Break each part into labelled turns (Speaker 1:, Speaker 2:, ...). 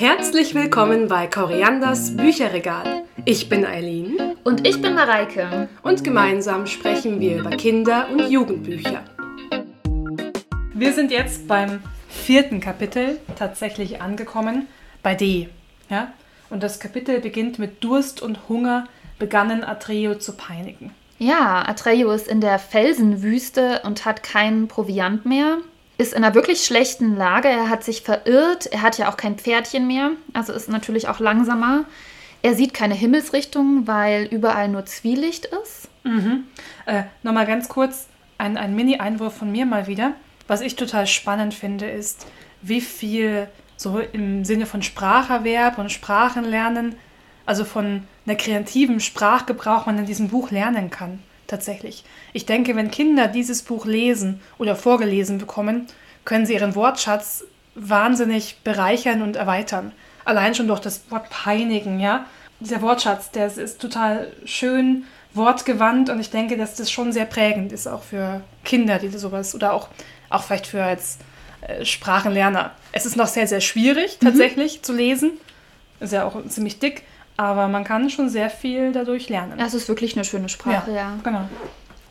Speaker 1: Herzlich willkommen bei Korianders Bücherregal. Ich bin Eileen
Speaker 2: Und ich bin Mareike.
Speaker 1: und gemeinsam sprechen wir über Kinder- und Jugendbücher. Wir sind jetzt beim vierten Kapitel tatsächlich angekommen, bei D. Ja? Und das Kapitel beginnt mit Durst und Hunger begannen Atreo zu peinigen.
Speaker 2: Ja, Atreyu ist in der Felsenwüste und hat keinen Proviant mehr. Ist in einer wirklich schlechten Lage. Er hat sich verirrt. Er hat ja auch kein Pferdchen mehr. Also ist natürlich auch langsamer. Er sieht keine Himmelsrichtung, weil überall nur Zwielicht ist.
Speaker 1: Äh, Nochmal ganz kurz ein, ein Mini-Einwurf von mir mal wieder. Was ich total spannend finde, ist, wie viel so im Sinne von Spracherwerb und Sprachenlernen, also von einer kreativen Sprachgebrauch man in diesem Buch lernen kann. Tatsächlich. Ich denke, wenn Kinder dieses Buch lesen oder vorgelesen bekommen, können sie ihren Wortschatz wahnsinnig bereichern und erweitern. Allein schon durch das Wort peinigen, ja. Dieser Wortschatz, der ist, total schön, wortgewandt und ich denke, dass das schon sehr prägend ist, auch für Kinder, die sowas oder auch, auch vielleicht für als äh, Sprachenlerner. Es ist noch sehr, sehr schwierig tatsächlich zu lesen. Ist ja auch ziemlich dick, aber man kann schon sehr viel dadurch lernen.
Speaker 2: Ja, es ist wirklich eine schöne Sprache, ja.
Speaker 1: genau.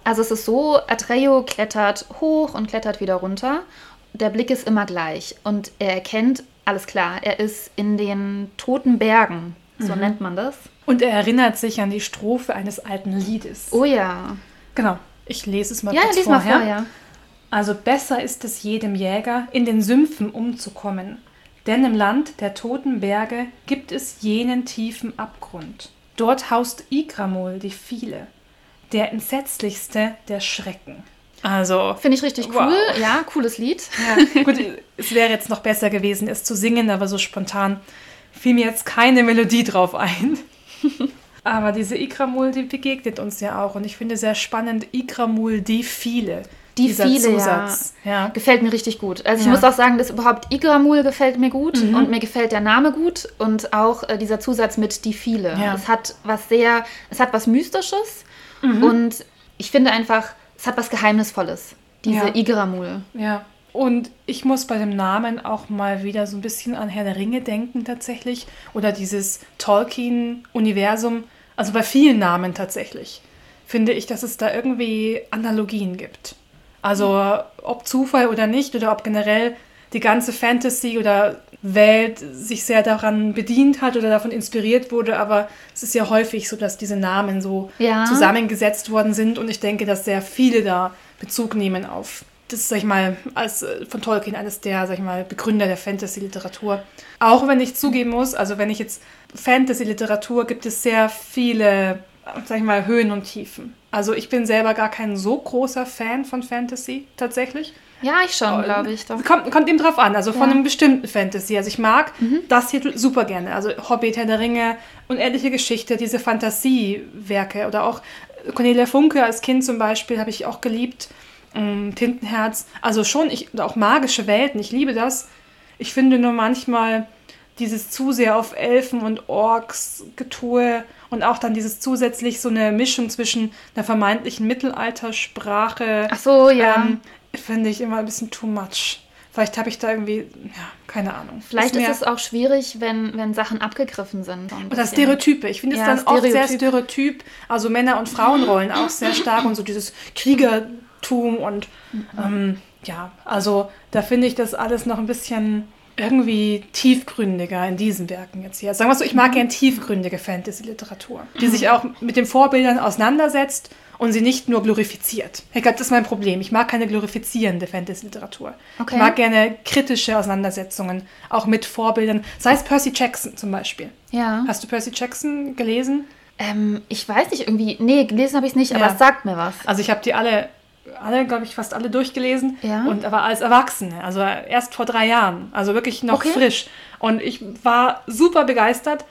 Speaker 2: Also es ist so, Atreyu klettert hoch und klettert wieder runter. Der Blick ist immer gleich und er erkennt, alles klar, er ist in den toten Bergen, so nennt man das.
Speaker 1: Und er erinnert sich an die Strophe eines alten Liedes.
Speaker 2: Oh ja.
Speaker 1: Genau. Ich lese es mal
Speaker 2: Ja,
Speaker 1: kurz
Speaker 2: lies mal
Speaker 1: vorher.
Speaker 2: vor, ja.
Speaker 1: Also besser ist es jedem Jäger, in den Sümpfen umzukommen. Denn im Land der toten Berge gibt es jenen tiefen Abgrund. Dort haust Igramol die viele, der entsetzlichste der Schrecken. Also,
Speaker 2: Finde ich richtig
Speaker 1: Wow.
Speaker 2: cool. Ja, cooles Lied.
Speaker 1: ja, gut, es wäre jetzt noch besser gewesen, es zu singen, aber so spontan fiel mir jetzt keine Melodie drauf ein. Aber diese Igramul, die begegnet uns ja auch. Und ich finde sehr spannend, Igramul, die viele.
Speaker 2: Die
Speaker 1: dieser
Speaker 2: viele,
Speaker 1: Zusatz. Ja.
Speaker 2: Gefällt mir richtig gut. Also ich
Speaker 1: Ja.
Speaker 2: muss auch sagen, dass überhaupt Igramul gefällt mir gut und mir gefällt der Name gut und auch äh, dieser Zusatz mit die viele.
Speaker 1: Ja.
Speaker 2: Es hat was sehr, es hat was Mystisches und ich finde einfach, es hat was Geheimnisvolles. Diese
Speaker 1: Ja.
Speaker 2: Igramul.
Speaker 1: Ja. Und ich muss bei dem Namen auch mal wieder so ein bisschen an Herr der Ringe denken tatsächlich. Oder dieses Tolkien-Universum. Also bei vielen Namen tatsächlich. Finde ich, dass es da irgendwie Analogien gibt. Also ob Zufall oder nicht oder ob generell die ganze Fantasy oder Welt sich sehr daran bedient hat oder davon inspiriert wurde, aber es ist ja häufig so, dass diese Namen so
Speaker 2: Ja.
Speaker 1: zusammengesetzt worden sind und ich denke, dass sehr viele da Bezug nehmen auf das sag ich mal, als äh, von Tolkien eines der, sag ich mal, Begründer der Fantasy-Literatur. Auch wenn ich zugeben muss, also wenn ich jetzt Fantasy-Literatur gibt es sehr viele, sag ich mal, Höhen und Tiefen. Also ich bin selber gar kein so großer Fan von Fantasy tatsächlich.
Speaker 2: Ja, ich schon, glaube ich. Doch.
Speaker 1: Kommt, kommt eben drauf an, also von
Speaker 2: Ja. Mhm.
Speaker 1: einem bestimmten Fantasy. Also ich mag das hier super gerne. Also Hobbit, Herr der Ringe, unendliche Geschichte, diese Fantasiewerke oder auch Cornelia Funke als Kind zum Beispiel habe ich auch geliebt. Ähm, Tintenherz. Also schon, ich, auch magische Welten, ich liebe das. Ich finde nur manchmal dieses zu sehr auf Elfen und Orks Getue und auch dann dieses zusätzlich so eine Mischung zwischen einer vermeintlichen Mittelaltersprache
Speaker 2: Ach so, ja.
Speaker 1: ähm, finde ich immer ein bisschen too much. Vielleicht habe ich da irgendwie, ja, keine Ahnung.
Speaker 2: Vielleicht ist,
Speaker 1: mir-
Speaker 2: es auch schwierig, wenn, wenn Sachen abgegriffen sind. so
Speaker 1: Oder. Stereotype. Ich finde es
Speaker 2: Ja,
Speaker 1: dann oft sehr
Speaker 2: Stereotyp.
Speaker 1: stereotyp. Also Männer- und Frauenrollen auch sehr stark und so dieses Kriegertum und ähm, ja, also da finde ich das alles noch ein bisschen irgendwie tiefgründiger in diesen Werken jetzt hier. Sagen wir so, ich mag gern tiefgründige Fantasy-Literatur, die sich auch mit den Vorbildern auseinandersetzt und sie nicht nur glorifiziert. Ich glaube, das ist mein Problem. Ich mag keine glorifizierende Fantasy-Literatur.
Speaker 2: Okay.
Speaker 1: Ich mag gerne kritische Auseinandersetzungen, auch mit Vorbildern. Sei es Percy Jackson zum Beispiel.
Speaker 2: Ja.
Speaker 1: Hast du Percy Jackson gelesen?
Speaker 2: Ähm, ich weiß nicht, irgendwie. Nee, gelesen habe ich es nicht, aber
Speaker 1: Ja.
Speaker 2: es sagt mir was.
Speaker 1: Also ich habe die alle, alle, glaube ich, fast alle durchgelesen.
Speaker 2: Ja.
Speaker 1: Und aber als Erwachsene, also erst vor drei Jahren, also wirklich noch
Speaker 2: Okay.
Speaker 1: frisch. Und ich war super begeistert.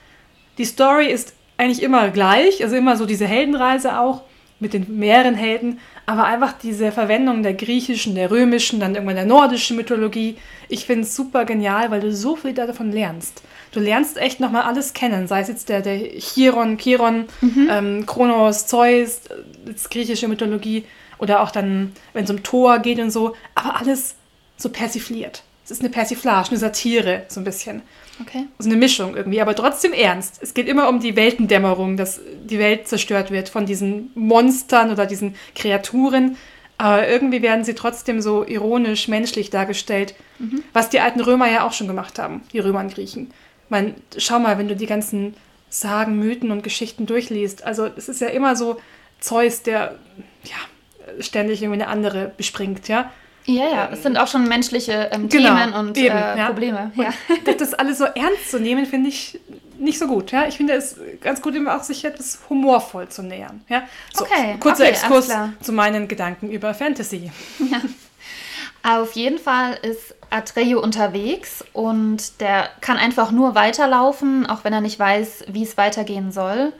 Speaker 1: Die Story ist eigentlich immer gleich, also immer so diese Heldenreise auch mit den mehreren Helden, aber einfach diese Verwendung der griechischen, der römischen, dann irgendwann der nordischen Mythologie. Ich finde es super genial, weil du so viel davon lernst. Du lernst echt nochmal alles kennen, sei es jetzt der, der Chiron, Chiron, ähm, Kronos, Zeus, äh, das griechische Mythologie oder auch dann, wenn es um Thor geht und so, aber alles so persifliert. es ist eine Persiflage, eine Satire, so ein bisschen.
Speaker 2: Okay.
Speaker 1: So eine Mischung irgendwie, aber trotzdem ernst. Es geht immer um die Weltendämmerung, dass die Welt zerstört wird von diesen Monstern oder diesen Kreaturen. Aber irgendwie werden sie trotzdem so ironisch, menschlich dargestellt, mhm. was die alten Römer ja auch schon gemacht haben, die Römer und Griechen. Man, schau mal, wenn du die ganzen Sagen, Mythen und Geschichten durchliest. Also es ist ja immer so Zeus, der ja, ständig irgendwie eine andere bespringt, ja.
Speaker 2: Ja, ja, es sind auch schon menschliche ähm, genau, Themen und eben, äh, ja. Probleme.
Speaker 1: Ja. Und das alles so ernst zu nehmen, finde ich nicht so gut. Ja? Ich finde es ganz gut, immer auch sich etwas humorvoll zu nähern. Ja? So,
Speaker 2: okay,
Speaker 1: kurzer
Speaker 2: okay,
Speaker 1: Exkurs zu meinen Gedanken über Fantasy.
Speaker 2: Ja. Auf jeden Fall ist Atreyu unterwegs und der kann einfach nur weiterlaufen, auch wenn er nicht weiß, wie es weitergehen soll.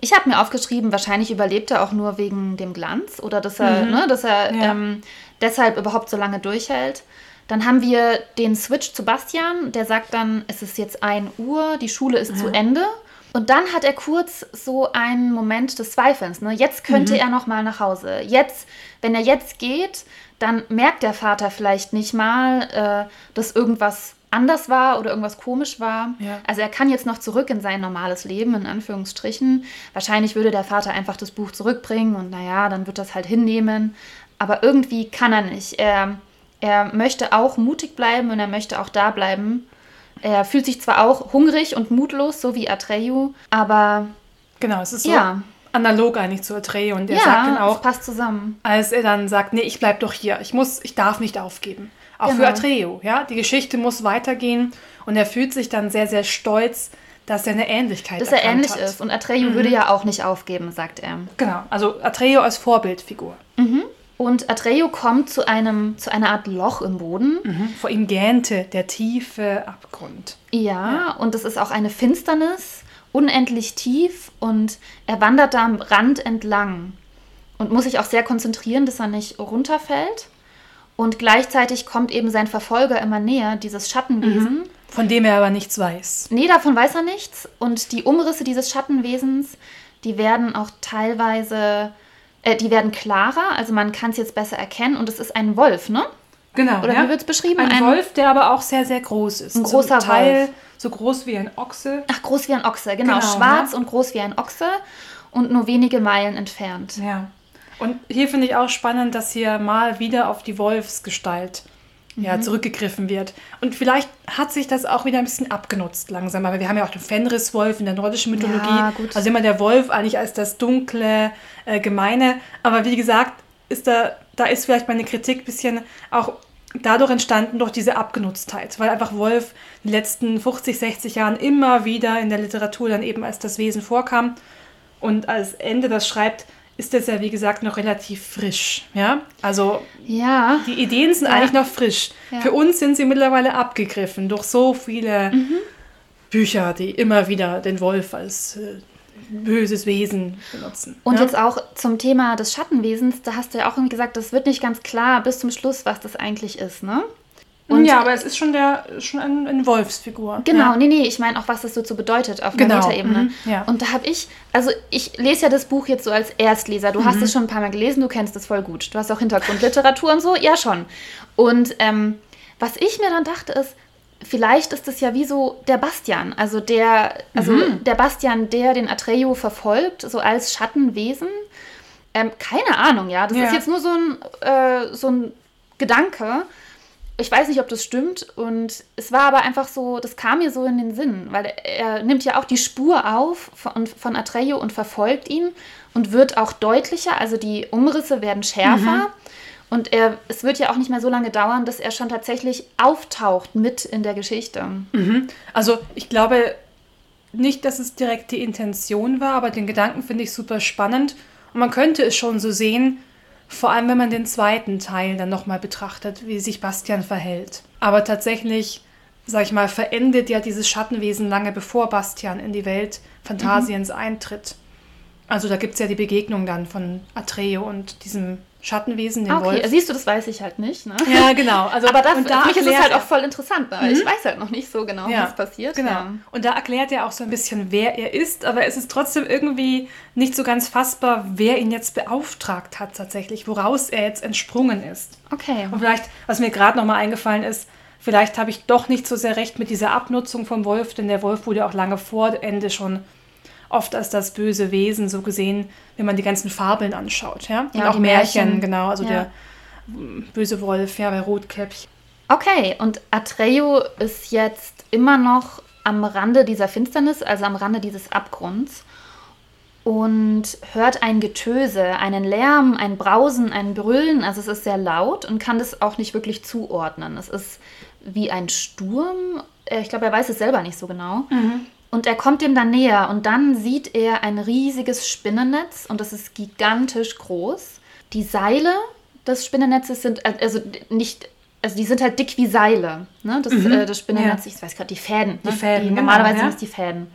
Speaker 2: Ich habe mir aufgeschrieben, wahrscheinlich überlebt er auch nur wegen dem Glanz oder dass er, mhm. ne, dass er ja. ähm, deshalb überhaupt so lange durchhält. Dann haben wir den Switch zu Bastian, der sagt dann, es ist jetzt 1 Uhr, die Schule ist ja. zu Ende. Und dann hat er kurz so einen Moment des Zweifelns. Ne? Jetzt könnte mhm. er noch mal nach Hause. Jetzt, wenn er jetzt geht, dann merkt der Vater vielleicht nicht mal, äh, dass irgendwas anders war oder irgendwas komisch war. Ja. Also er kann jetzt noch zurück in sein normales Leben, in Anführungsstrichen. Wahrscheinlich würde der Vater einfach das Buch zurückbringen und naja, dann wird das halt hinnehmen. Aber irgendwie kann er nicht. Er, er möchte auch mutig bleiben und er möchte auch da bleiben. Er fühlt sich zwar auch hungrig und mutlos, so wie Atreyu, aber.
Speaker 1: Genau, es ist so. Ja analog eigentlich zu Atreyu und er
Speaker 2: ja,
Speaker 1: sagt dann auch,
Speaker 2: passt zusammen.
Speaker 1: als er dann sagt, nee, ich bleib doch hier, ich muss, ich darf nicht aufgeben. Auch genau. für Atreyu, ja, die Geschichte muss weitergehen und er fühlt sich dann sehr, sehr stolz, dass er eine Ähnlichkeit
Speaker 2: Dass er ähnlich hat. ist und Atreyu mhm. würde ja auch nicht aufgeben, sagt er.
Speaker 1: Genau, also Atreyu als Vorbildfigur.
Speaker 2: Mhm. Und Atreyu kommt zu, einem, zu einer Art Loch im Boden.
Speaker 1: Mhm. Vor ihm gähnte der tiefe Abgrund.
Speaker 2: Ja, ja, und es ist auch eine Finsternis unendlich tief und er wandert da am Rand entlang und muss sich auch sehr konzentrieren, dass er nicht runterfällt. Und gleichzeitig kommt eben sein Verfolger immer näher, dieses Schattenwesen. Mhm.
Speaker 1: Von dem er aber nichts weiß.
Speaker 2: Nee, davon weiß er nichts. Und die Umrisse dieses Schattenwesens, die werden auch teilweise, äh, die werden klarer. Also man kann es jetzt besser erkennen. Und es ist ein Wolf, ne?
Speaker 1: Genau.
Speaker 2: Oder ja. wie wird es beschrieben?
Speaker 1: Ein, ein, Wolf, der aber auch sehr, sehr groß ist.
Speaker 2: Ein großer Teil, Wolf
Speaker 1: so groß wie ein Ochse.
Speaker 2: Ach, groß wie ein Ochse, genau. genau Schwarz ne? und groß wie ein Ochse und nur wenige Meilen entfernt.
Speaker 1: Ja. Und hier finde ich auch spannend, dass hier mal wieder auf die Wolfsgestalt ja, mhm. zurückgegriffen wird. Und vielleicht hat sich das auch wieder ein bisschen abgenutzt langsam. Aber wir haben ja auch den Fenriswolf in der nordischen Mythologie. Ja, also immer der Wolf eigentlich als das dunkle, äh, gemeine. Aber wie gesagt, ist da, da ist vielleicht meine Kritik ein bisschen auch dadurch entstanden durch diese Abgenutztheit, weil einfach Wolf in den letzten 50, 60 Jahren immer wieder in der Literatur dann eben als das Wesen vorkam. Und als Ende das schreibt, ist das ja wie gesagt noch relativ frisch. Ja, also
Speaker 2: ja.
Speaker 1: die Ideen sind ja. eigentlich noch frisch. Ja. Für uns sind sie mittlerweile abgegriffen durch so viele mhm. Bücher, die immer wieder den Wolf als äh, böses Wesen benutzen.
Speaker 2: Und ja? jetzt auch zum Thema des Schattenwesens, da hast du ja auch gesagt, das wird nicht ganz klar bis zum Schluss, was das eigentlich ist, ne?
Speaker 1: Und ja, aber es ist schon der schon eine, eine Wolfsfigur.
Speaker 2: Genau, ja. nee, nee, ich meine auch, was das so zu bedeutet auf genau. Metaebene. Mhm, ja. Und da habe ich, also ich lese ja das Buch jetzt so als Erstleser. Du mhm. hast es schon ein paar Mal gelesen, du kennst es voll gut. Du hast auch Hintergrundliteratur und so, ja schon. Und ähm, was ich mir dann dachte ist, vielleicht ist es ja wie so der Bastian, also der, also mhm. der Bastian, der den Atreyu verfolgt, so als Schattenwesen. Ähm, keine Ahnung, ja. Das ja. ist jetzt nur so ein, äh, so ein Gedanke. Ich weiß nicht, ob das stimmt. Und es war aber einfach so, das kam mir so in den Sinn, weil er, nimmt ja auch die Spur auf von, von Atreyu und verfolgt ihn und wird auch deutlicher. Also die Umrisse werden schärfer. Mhm. Und er, es wird ja auch nicht mehr so lange dauern, dass er schon tatsächlich auftaucht mit in der Geschichte.
Speaker 1: Mhm. Also ich glaube nicht, dass es direkt die Intention war, aber den Gedanken finde ich super spannend. Und man könnte es schon so sehen, vor allem wenn man den zweiten Teil dann nochmal betrachtet, wie sich Bastian verhält. Aber tatsächlich, sag ich mal, verendet ja dieses Schattenwesen lange bevor Bastian in die Welt Phantasiens mhm. eintritt. Also da gibt es ja die Begegnung dann von Atreo und diesem Schattenwesen, den
Speaker 2: okay, Wolf. siehst du, das weiß ich halt nicht. Ne?
Speaker 1: Ja, genau.
Speaker 2: Also, aber das, und da für mich ist es halt auch voll interessant, weil mhm. ich weiß halt noch nicht so genau, ja, was passiert.
Speaker 1: Genau. Ja. Und da erklärt er auch so ein bisschen, wer er ist, aber es ist trotzdem irgendwie nicht so ganz fassbar, wer ihn jetzt beauftragt hat tatsächlich, woraus er jetzt entsprungen ist.
Speaker 2: Okay.
Speaker 1: Und vielleicht, was mir gerade nochmal eingefallen ist, vielleicht habe ich doch nicht so sehr recht mit dieser Abnutzung vom Wolf, denn der Wolf wurde auch lange vor Ende schon oft als das böse Wesen so gesehen, wenn man die ganzen Fabeln anschaut, ja? Und
Speaker 2: Ja,
Speaker 1: auch Märchen,
Speaker 2: Märchen.
Speaker 1: genau, also
Speaker 2: Ja.
Speaker 1: der mm, böse Wolf, ja, bei Rotkäppchen.
Speaker 2: Okay, und Atreo ist jetzt immer noch am Rande dieser Finsternis, also am Rande dieses Abgrunds und hört ein Getöse, einen Lärm, ein Brausen, ein Brüllen. Also es ist sehr laut und kann das auch nicht wirklich zuordnen. Es ist wie ein Sturm. Äh, Ich glaube, er weiß es selber nicht so genau. Und er kommt dem dann näher und dann sieht er ein riesiges Spinnennetz und das ist gigantisch groß. Die Seile des Spinnennetzes sind äh, also nicht, also die sind halt dick wie Seile. Ne? Das, äh, das Spinnennetz, ich weiß gerade, die Fäden.
Speaker 1: Die
Speaker 2: ne?
Speaker 1: Fäden,
Speaker 2: die,
Speaker 1: genau,
Speaker 2: normalerweise
Speaker 1: ja.
Speaker 2: sind es die Fäden.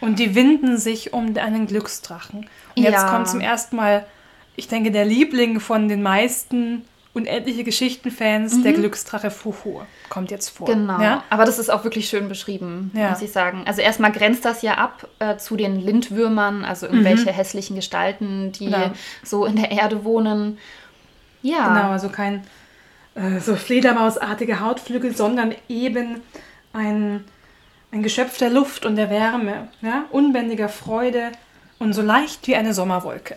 Speaker 1: Und die winden sich um einen Glücksdrachen. Und jetzt
Speaker 2: Ja.
Speaker 1: kommt zum ersten Mal, ich denke, der Liebling von den meisten unendliche Geschichtenfans, der Glücksdrache Fuhu, kommt jetzt vor.
Speaker 2: Mhm. Genau.
Speaker 1: Ja?
Speaker 2: Aber das ist auch wirklich schön beschrieben,
Speaker 1: Ja.
Speaker 2: muss ich sagen. Also erstmal grenzt das ja ab äh, zu den Lindwürmern, also irgendwelche hässlichen Gestalten, die
Speaker 1: Mhm. Genau.
Speaker 2: so in der Erde wohnen. Ja.
Speaker 1: Genau, also kein äh, so Fledermausartige Hautflügel, sondern eben ein, ein Geschöpf der Luft und der Wärme, ja? unbändiger Freude und so leicht wie eine Sommerwolke.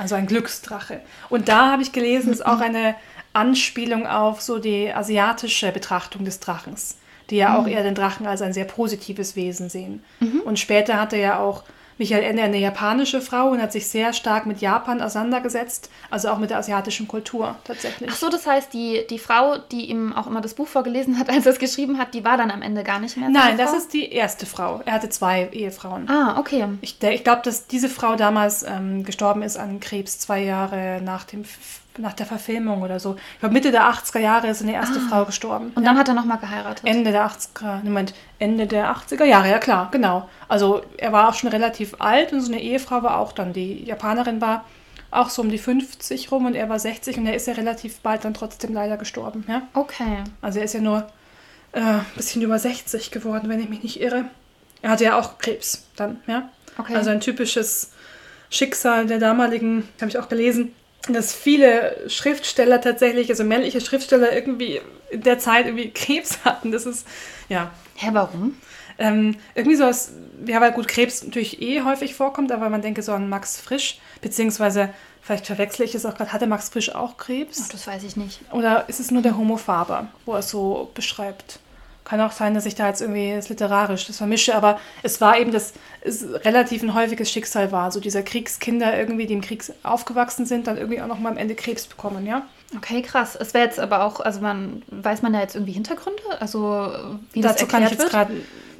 Speaker 1: Also ein Glücksdrache. Und da habe ich gelesen, ist auch eine Anspielung auf so die asiatische Betrachtung des Drachens, die ja auch eher den Drachen als ein sehr positives Wesen sehen. Und später hatte ja auch Michael Ende eine japanische Frau und hat sich sehr stark mit Japan auseinandergesetzt, also auch mit der asiatischen Kultur tatsächlich.
Speaker 2: Ach so, das heißt, die, die Frau, die ihm auch immer das Buch vorgelesen hat, als er es geschrieben hat, die war dann am Ende gar nicht mehr.
Speaker 1: Nein, das
Speaker 2: Frau?
Speaker 1: ist die erste Frau. Er hatte zwei Ehefrauen.
Speaker 2: Ah, okay.
Speaker 1: Ich, ich glaube, dass diese Frau damals ähm, gestorben ist an Krebs, zwei Jahre nach, dem, nach der Verfilmung oder so. Ich glaube, Mitte der 80er Jahre ist eine erste Frau gestorben.
Speaker 2: Ah. Und dann hat er nochmal geheiratet.
Speaker 1: Ende der 80er, Moment, Ende der 80er Jahre, ja klar, genau. Also er war auch schon relativ alt und so eine Ehefrau war auch dann, die Japanerin war auch so um die 50 rum und er war 60 und er ist ja relativ bald dann trotzdem leider gestorben, ja.
Speaker 2: Okay.
Speaker 1: Also er ist ja nur äh, ein bisschen über 60 geworden, wenn ich mich nicht irre. Er hatte ja auch Krebs dann, ja.
Speaker 2: Okay.
Speaker 1: Also ein typisches Schicksal der damaligen, habe ich auch gelesen, dass viele Schriftsteller tatsächlich, also männliche Schriftsteller irgendwie in der Zeit irgendwie Krebs hatten. Das ist, ja,
Speaker 2: Hä, warum?
Speaker 1: ähm, irgendwie so aus, ja, weil gut Krebs natürlich eh häufig vorkommt, aber man denke so an Max Frisch, beziehungsweise vielleicht verwechsle ich es auch gerade, hatte Max Frisch auch Krebs?
Speaker 2: Ach, das weiß ich nicht.
Speaker 1: Oder ist es nur der Homo Faber, wo er so beschreibt? Kann auch sein, dass ich da jetzt irgendwie das literarisch das vermische, aber es war eben, dass es relativ ein häufiges Schicksal war. So dieser Kriegskinder irgendwie, die im Krieg aufgewachsen sind, dann irgendwie auch noch mal am Ende Krebs bekommen, ja?
Speaker 2: Okay, krass. Es wäre jetzt aber auch, also man, weiß man da jetzt irgendwie Hintergründe? Also wie das
Speaker 1: Dazu kann ich
Speaker 2: erklärt
Speaker 1: jetzt
Speaker 2: wird?
Speaker 1: gerade,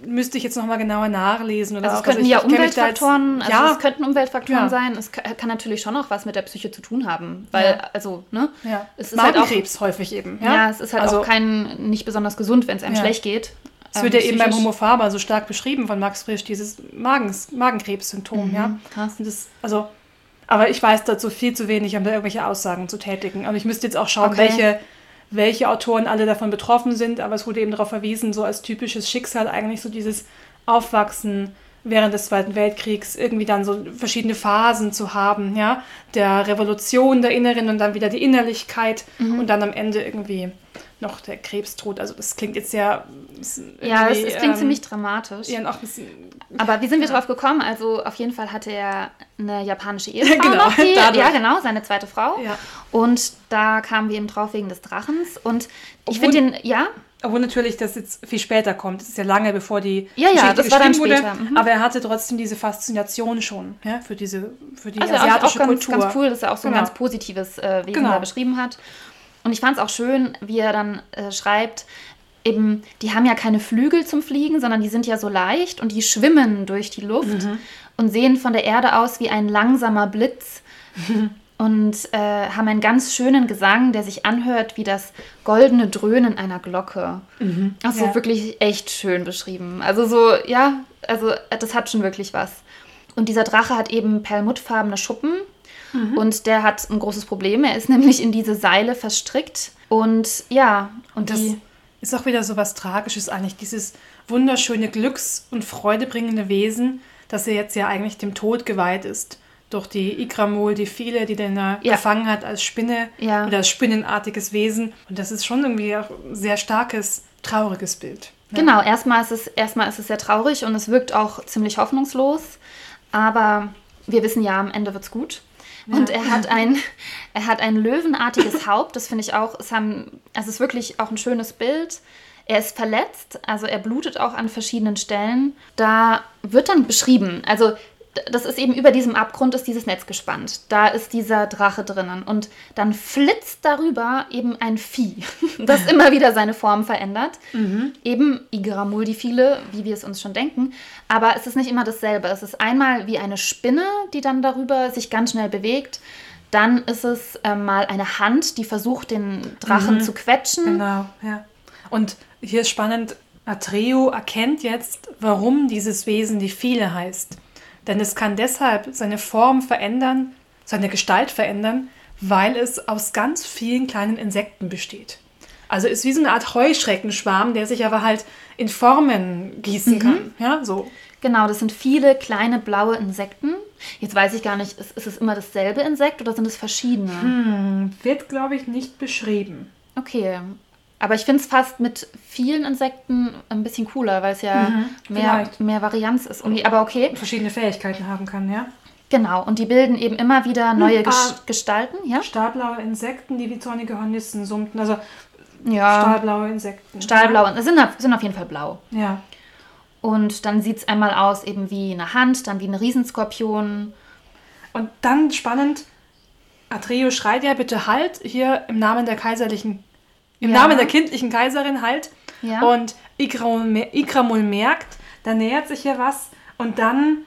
Speaker 1: müsste ich jetzt noch mal genauer nachlesen. Oder
Speaker 2: Also es könnten
Speaker 1: ich-
Speaker 2: ja
Speaker 1: ich da jetzt-
Speaker 2: Umweltfaktoren, also
Speaker 1: ja,
Speaker 2: es könnten Umweltfaktoren
Speaker 1: Ja.
Speaker 2: sein. Es ka- kann natürlich schon auch was mit der Psyche zu tun haben, weil
Speaker 1: Ja.
Speaker 2: also ne,
Speaker 1: ja.
Speaker 2: es ist halt auch
Speaker 1: Magenkrebs häufig eben.
Speaker 2: ja,
Speaker 1: Ja,
Speaker 2: es ist halt
Speaker 1: also,
Speaker 2: auch kein nicht besonders gesund, wenn es einem
Speaker 1: Ja.
Speaker 2: schlecht geht.
Speaker 1: Es wird ja
Speaker 2: Ähm,
Speaker 1: eben beim. Homo Faber so stark beschrieben von Max Frisch, dieses Magens, Magenkrebssymptom, ja.
Speaker 2: Mhm, krass.
Speaker 1: Und das, also, aber ich weiß dazu viel zu wenig, um da irgendwelche Aussagen zu tätigen. Aber ich müsste jetzt auch schauen,
Speaker 2: Okay.
Speaker 1: welche, welche Autoren alle davon betroffen sind. Aber es wurde eben darauf verwiesen, so als typisches Schicksal eigentlich so dieses Aufwachsen während des Zweiten Weltkriegs, irgendwie dann so verschiedene Phasen zu haben, ja, der Revolution der Inneren und dann wieder die Innerlichkeit
Speaker 2: Mhm.
Speaker 1: und dann am Ende irgendwie noch der Krebstod. Also das klingt jetzt sehr
Speaker 2: Ja, es, es klingt
Speaker 1: ähm,
Speaker 2: ziemlich dramatisch.
Speaker 1: Ja, auch ein bisschen
Speaker 2: Aber wie sind wir drauf gekommen? Also auf jeden Fall hatte er eine japanische Ehefrau
Speaker 1: Genau,
Speaker 2: noch, die, ja genau, seine zweite Frau.
Speaker 1: Ja.
Speaker 2: Und da kamen wir eben drauf wegen des Drachens. Und ich finde den, ja,
Speaker 1: Obwohl natürlich das jetzt viel später kommt. Das ist ja lange bevor die
Speaker 2: Ja, ja,
Speaker 1: Geschichte
Speaker 2: das war dann später, mhm.
Speaker 1: Aber er hatte trotzdem diese Faszination schon ja, für diese für die
Speaker 2: Also
Speaker 1: asiatische
Speaker 2: auch ganz,
Speaker 1: Kultur.
Speaker 2: ganz cool, dass er auch so ein
Speaker 1: Genau.
Speaker 2: ganz positives äh, Wesen
Speaker 1: Genau.
Speaker 2: da beschrieben hat. Und ich fand es auch schön, wie er dann äh, schreibt, eben, die haben ja keine Flügel zum Fliegen, sondern die sind ja so leicht und die schwimmen durch die Luft
Speaker 1: Mhm.
Speaker 2: und sehen von der Erde aus wie ein langsamer Blitz und äh, haben einen ganz schönen Gesang, der sich anhört wie das goldene Dröhnen einer Glocke. Also
Speaker 1: Ja.
Speaker 2: wirklich echt schön beschrieben. Also so, ja, also das hat schon wirklich was. Und dieser Drache hat eben perlmuttfarbene Schuppen und der hat ein großes Problem. Er ist nämlich in diese Seile verstrickt und ja, und
Speaker 1: Das ist auch wieder so was Tragisches eigentlich, dieses wunderschöne Glücks- und freudebringende Wesen, das er jetzt ja eigentlich dem Tod geweiht ist. Durch die Ikramol, die viele, die den er
Speaker 2: Ja.
Speaker 1: gefangen hat als Spinne
Speaker 2: Ja.
Speaker 1: oder als spinnenartiges Wesen. Und das ist schon irgendwie auch ein sehr starkes trauriges Bild.
Speaker 2: Ja. Genau, erstmal ist, es, erstmal ist es sehr traurig und es wirkt auch ziemlich hoffnungslos. Aber wir wissen ja, am Ende wird es gut. Ja. Und er hat ein, er hat ein löwenartiges Haupt. Das finde ich auch, es, haben, also es ist wirklich auch ein schönes Bild. Er ist verletzt, also er blutet auch an verschiedenen Stellen. Da wird dann beschrieben, also das ist eben über diesem Abgrund ist dieses Netz gespannt. Da ist dieser Drache drinnen und dann flitzt darüber eben ein Vieh, das immer wieder seine Form verändert. Mhm. Eben Igramul die viele, wie wir es uns schon denken, aber es ist nicht immer dasselbe. Es ist einmal wie eine Spinne, die dann darüber sich ganz schnell bewegt. Dann ist es äh, mal eine Hand, die versucht, den Drachen mhm. zu quetschen.
Speaker 1: Genau, ja. Und hier ist spannend, Atreo erkennt jetzt, warum dieses Wesen die viele heißt. Denn es kann deshalb seine Form verändern, seine Gestalt verändern, weil es aus ganz vielen kleinen Insekten besteht. Also ist wie so eine Art Heuschreckenschwarm, der sich aber halt in Formen gießen mhm. kann. Ja, so.
Speaker 2: Genau, das sind viele kleine blaue Insekten. Jetzt weiß ich gar nicht, ist, ist es immer dasselbe Insekt oder sind es verschiedene?
Speaker 1: Hm, wird, glaube ich, nicht beschrieben.
Speaker 2: Okay, aber ich finde es fast mit vielen Insekten ein bisschen cooler, weil es ja mhm, mehr, mehr Varianz ist. Irgendwie. Aber okay.
Speaker 1: Verschiedene Fähigkeiten haben kann, ja.
Speaker 2: Genau, und die bilden eben immer wieder neue hm, ah, Gestalten. Ja?
Speaker 1: Stahlblaue Insekten, die wie zornige Hornissen summten. Also ja, stahlblaue Insekten.
Speaker 2: Stahlblaue, sind, sind auf jeden Fall blau.
Speaker 1: Ja.
Speaker 2: Und dann sieht es einmal aus eben wie eine Hand, dann wie ein Riesenskorpion.
Speaker 1: Und dann spannend, Atreo schreit ja bitte halt hier im Namen der kaiserlichen im ja. Namen der kindlichen Kaiserin halt. Ja. Und Ikramul merkt, da nähert sich ja was und dann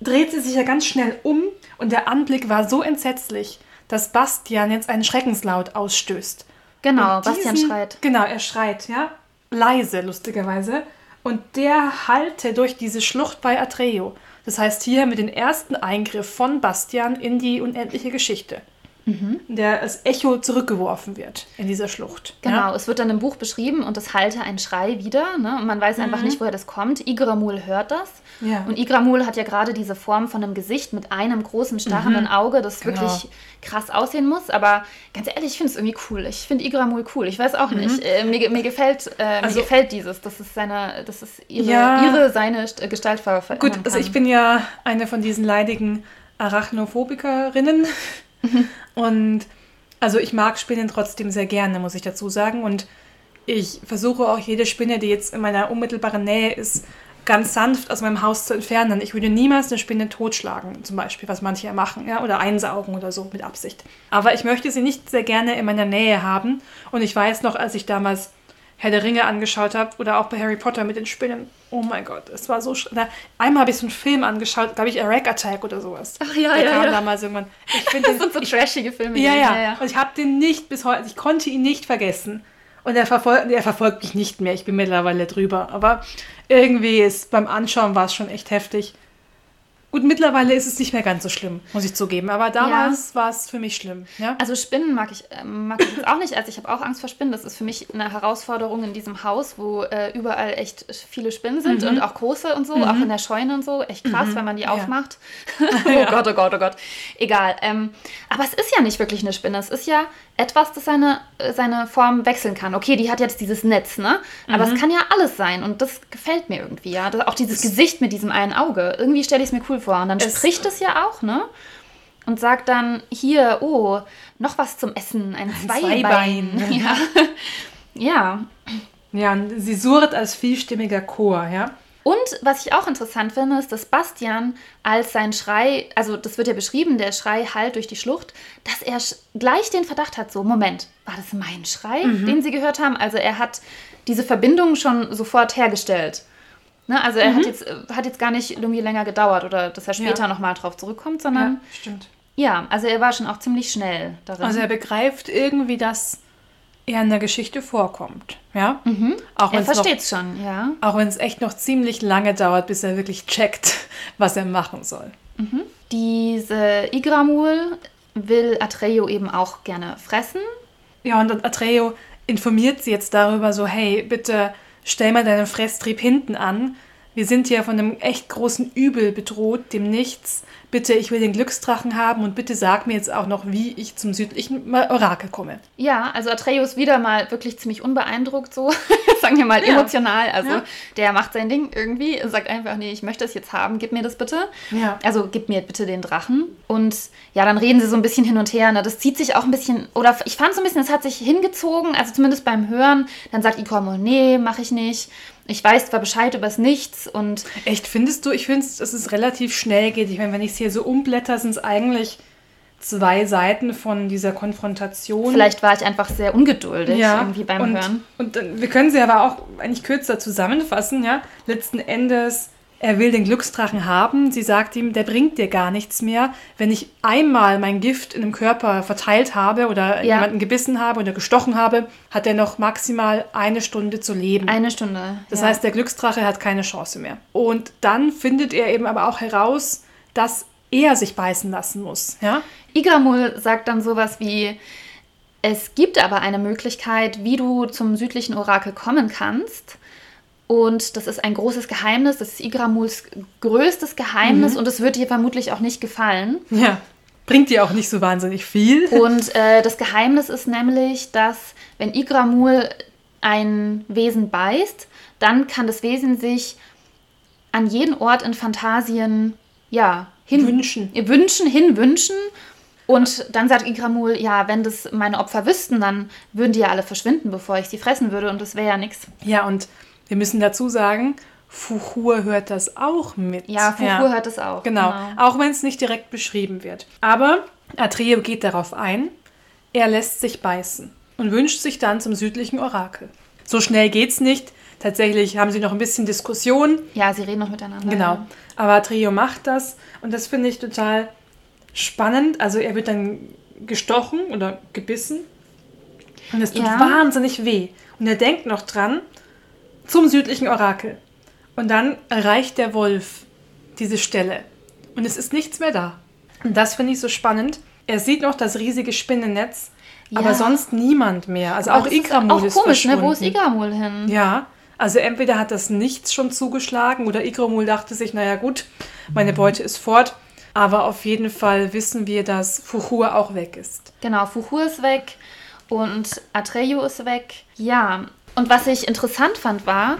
Speaker 1: dreht sie sich ja ganz schnell um und der Anblick war so entsetzlich, dass Bastian jetzt einen Schreckenslaut ausstößt.
Speaker 2: Genau, diesen, Bastian schreit.
Speaker 1: Genau, er schreit, ja. Leise, lustigerweise. Und der halte durch diese Schlucht bei Atreo. Das heißt, hier mit dem ersten Eingriff von Bastian in die unendliche Geschichte mhm. der als Echo zurückgeworfen wird in dieser Schlucht.
Speaker 2: Genau, ja? es wird dann im Buch beschrieben und es halte ein Schrei wieder. Ne? Und man weiß einfach mhm. nicht, woher das kommt. Igramul hört das. Ja. Und Igramul hat ja gerade diese Form von einem Gesicht mit einem großen, starrenden mhm. Auge, das genau. wirklich krass aussehen muss. Aber ganz ehrlich, ich finde es irgendwie cool. Ich finde Igramul cool. Ich weiß auch mhm. nicht. Äh, mir, mir, gefällt, äh, also, mir gefällt dieses. Das ist, seine, das ist ihre, ja. ihre seine Gestalt verändern
Speaker 1: Gut, also ich bin ja eine von diesen leidigen Arachnophobikerinnen. Und also ich mag Spinnen trotzdem sehr gerne, muss ich dazu sagen. Und ich versuche auch jede Spinne, die jetzt in meiner unmittelbaren Nähe ist, ganz sanft aus meinem Haus zu entfernen. Ich würde niemals eine Spinne totschlagen, zum Beispiel, was manche ja machen, ja, oder einsaugen oder so mit Absicht. Aber ich möchte sie nicht sehr gerne in meiner Nähe haben. Und ich weiß noch, als ich damals Herr der Ringe angeschaut habe oder auch bei Harry Potter mit den Spinnen. Oh mein Gott, es war so. Na, einmal habe ich so einen Film angeschaut, glaube ich, A Rack Attack oder sowas.
Speaker 2: Ach ja, der ja. kam ja.
Speaker 1: damals irgendwann.
Speaker 2: Ich finde das sind so trashige Filme.
Speaker 1: Ja, ja, ja. Und ich habe den nicht bis heute, ich konnte ihn nicht vergessen. Und er, verfol er verfolgt mich nicht mehr. Ich bin mittlerweile drüber. Aber irgendwie ist beim Anschauen war es schon echt heftig. Gut, mittlerweile ist es nicht mehr ganz so schlimm, muss ich zugeben. Aber damals ja. war es für mich schlimm. Ja?
Speaker 2: Also Spinnen mag ich, äh, mag ich jetzt auch nicht. Also ich habe auch Angst vor Spinnen. Das ist für mich eine Herausforderung in diesem Haus, wo äh, überall echt viele Spinnen sind mhm. und auch große und so, mhm. auch in der Scheune und so. Echt krass, mhm. wenn man die ja. aufmacht. oh. Gott, oh Gott, oh Gott. Egal. Ähm, aber es ist ja nicht wirklich eine Spinne. Es ist ja etwas, das seine, äh, seine Form wechseln kann. Okay, die hat jetzt dieses Netz, ne? Aber es mhm. kann ja alles sein und das gefällt mir irgendwie, ja. Das, auch dieses Gesicht mit diesem einen Auge. Irgendwie stelle ich es mir cool vor. Und dann es spricht es ja auch, ne? Und sagt dann, hier, oh, noch was zum Essen, ein, ein Zweibein. Zweibein. Ja. ja.
Speaker 1: Ja, und sie surrt als vielstimmiger Chor, ja.
Speaker 2: Und was ich auch interessant finde, ist, dass Bastian als sein Schrei, also das wird ja beschrieben, der Schrei halt durch die Schlucht, dass er gleich den Verdacht hat, so, Moment, war das mein Schrei, mhm. den sie gehört haben? Also er hat diese Verbindung schon sofort hergestellt. Ne? Also er mhm. hat, jetzt, hat jetzt gar nicht irgendwie länger gedauert oder dass er später ja. nochmal drauf zurückkommt, sondern.
Speaker 1: Ja, stimmt.
Speaker 2: Ja, also er war schon auch ziemlich schnell
Speaker 1: darin. Also er begreift irgendwie, dass er in der Geschichte vorkommt. Ja?
Speaker 2: Mhm. Auch er versteht es schon, ja.
Speaker 1: Auch wenn es echt noch ziemlich lange dauert, bis er wirklich checkt, was er machen soll.
Speaker 2: Mhm. Diese Igramul will Atreo eben auch gerne fressen.
Speaker 1: Ja, und Atreo informiert sie jetzt darüber so, hey, bitte stell mal deinen Fresstrieb hinten an, wir sind hier von einem echt großen Übel bedroht, dem Nichts. Bitte, ich will den Glücksdrachen haben und bitte sag mir jetzt auch noch, wie ich zum südlichen Orakel komme.
Speaker 2: Ja, also Atreus wieder mal wirklich ziemlich unbeeindruckt, so, sagen wir mal ja. emotional. Also ja. der macht sein Ding irgendwie, sagt einfach, nee, ich möchte es jetzt haben, gib mir das bitte. Ja. Also gib mir bitte den Drachen. Und ja, dann reden sie so ein bisschen hin und her. Ne? Das zieht sich auch ein bisschen, oder ich fand so ein bisschen, das hat sich hingezogen, also zumindest beim Hören. Dann sagt Ikor, nee, mach ich nicht ich weiß zwar Bescheid über das Nichts und.
Speaker 1: Echt, findest du? Ich finde, dass es relativ schnell geht. Ich meine, wenn ich es hier so umblätter, sind es eigentlich zwei Seiten von dieser Konfrontation.
Speaker 2: Vielleicht war ich einfach sehr ungeduldig ja, irgendwie beim
Speaker 1: und,
Speaker 2: Hören.
Speaker 1: Und wir können sie aber auch eigentlich kürzer zusammenfassen, ja. Letzten Endes er will den Glücksdrachen haben. Sie sagt ihm, der bringt dir gar nichts mehr. Wenn ich einmal mein Gift in dem Körper verteilt habe oder ja. jemanden gebissen habe oder gestochen habe, hat er noch maximal eine Stunde zu leben.
Speaker 2: Eine Stunde.
Speaker 1: Das ja. heißt, der Glücksdrache hat keine Chance mehr. Und dann findet er eben aber auch heraus, dass er sich beißen lassen muss. Ja?
Speaker 2: Igramul sagt dann sowas wie, es gibt aber eine Möglichkeit, wie du zum südlichen Orakel kommen kannst. Und das ist ein großes Geheimnis, das ist Igramuls größtes Geheimnis mhm. und es wird dir vermutlich auch nicht gefallen.
Speaker 1: Ja, bringt dir auch nicht so wahnsinnig viel.
Speaker 2: Und äh, das Geheimnis ist nämlich, dass wenn Igramul ein Wesen beißt, dann kann das Wesen sich an jeden Ort in Phantasien ja,
Speaker 1: hin wünschen.
Speaker 2: wünschen, hinwünschen. Und dann sagt Igramul, ja, wenn das meine Opfer wüssten, dann würden die ja alle verschwinden, bevor ich sie fressen würde und das wäre ja nichts.
Speaker 1: Ja, und wir müssen dazu sagen, Fuchur hört das auch mit.
Speaker 2: Ja, Fuchur ja. hört das auch.
Speaker 1: Genau. genau. Auch wenn es nicht direkt beschrieben wird. Aber Atreo geht darauf ein. Er lässt sich beißen und wünscht sich dann zum südlichen Orakel. So schnell geht's nicht. Tatsächlich haben sie noch ein bisschen Diskussion.
Speaker 2: Ja, sie reden noch miteinander.
Speaker 1: Genau. Aber Atreo macht das und das finde ich total spannend. Also er wird dann gestochen oder gebissen und es tut ja. wahnsinnig weh. Und er denkt noch dran, zum südlichen Orakel. Und dann erreicht der Wolf diese Stelle. Und es ist nichts mehr da. Und das finde ich so spannend. Er sieht noch das riesige Spinnennetz, ja. aber sonst niemand mehr. Also aber auch Igramul ist, auch komisch, ne?
Speaker 2: Wo ist Igramul hin?
Speaker 1: Ja, also entweder hat das Nichts schon zugeschlagen oder Igramul dachte sich, naja gut, meine Beute ist fort. Aber auf jeden Fall wissen wir, dass Fuchur auch weg ist.
Speaker 2: Genau, Fuchur ist weg und Atreyu ist weg. Ja, und was ich interessant fand, war,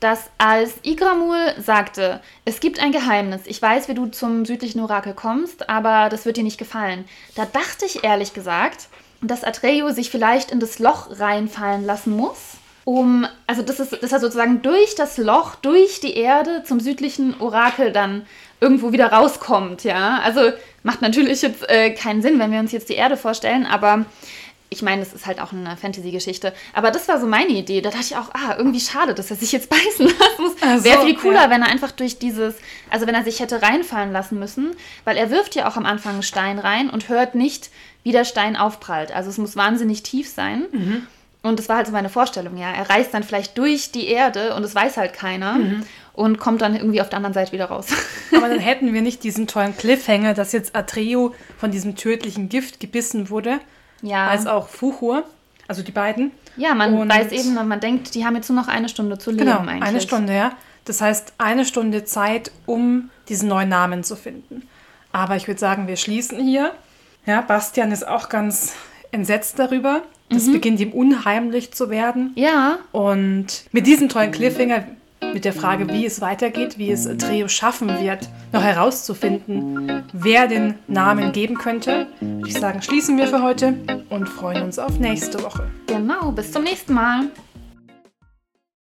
Speaker 2: dass als Igramul sagte, es gibt ein Geheimnis, ich weiß, wie du zum südlichen Orakel kommst, aber das wird dir nicht gefallen, da dachte ich ehrlich gesagt, dass Atreyu sich vielleicht in das Loch reinfallen lassen muss, um, also das ist, dass er sozusagen durch das Loch, durch die Erde zum südlichen Orakel dann irgendwo wieder rauskommt, ja. Also macht natürlich jetzt äh, keinen Sinn, wenn wir uns jetzt die Erde vorstellen, aber ich meine, es ist halt auch eine Fantasy-Geschichte. Aber das war so meine Idee. Da dachte ich auch, ah, irgendwie schade, dass er sich jetzt beißen lassen muss. So, Wäre viel cooler, ja. wenn er einfach durch dieses, also wenn er sich hätte reinfallen lassen müssen, weil er wirft ja auch am Anfang einen Stein rein und hört nicht, wie der Stein aufprallt. Also es muss wahnsinnig tief sein. Mhm. Und das war halt so meine Vorstellung, ja. Er reist dann vielleicht durch die Erde und es weiß halt keiner. Mhm. Und kommt dann irgendwie auf der anderen Seite wieder raus.
Speaker 1: Aber dann hätten wir nicht diesen tollen Cliffhanger, dass jetzt Atreo von diesem tödlichen Gift gebissen wurde, ja. als auch Fuchur, also die beiden.
Speaker 2: Ja, man und weiß eben, man denkt, die haben jetzt nur noch eine Stunde zu leben
Speaker 1: genau, eigentlich. eine Stunde, ja. Das heißt, eine Stunde Zeit, um diesen neuen Namen zu finden. Aber ich würde sagen, wir schließen hier. Ja, Bastian ist auch ganz entsetzt darüber. Das mhm. beginnt ihm unheimlich zu werden.
Speaker 2: Ja.
Speaker 1: Und mit diesem tollen Cliffhanger mit der Frage, wie es weitergeht, wie es Treo schaffen wird, noch herauszufinden, wer den Namen geben könnte, würde ich sagen, schließen wir für heute und freuen uns auf nächste Woche.
Speaker 2: Genau, bis zum nächsten Mal.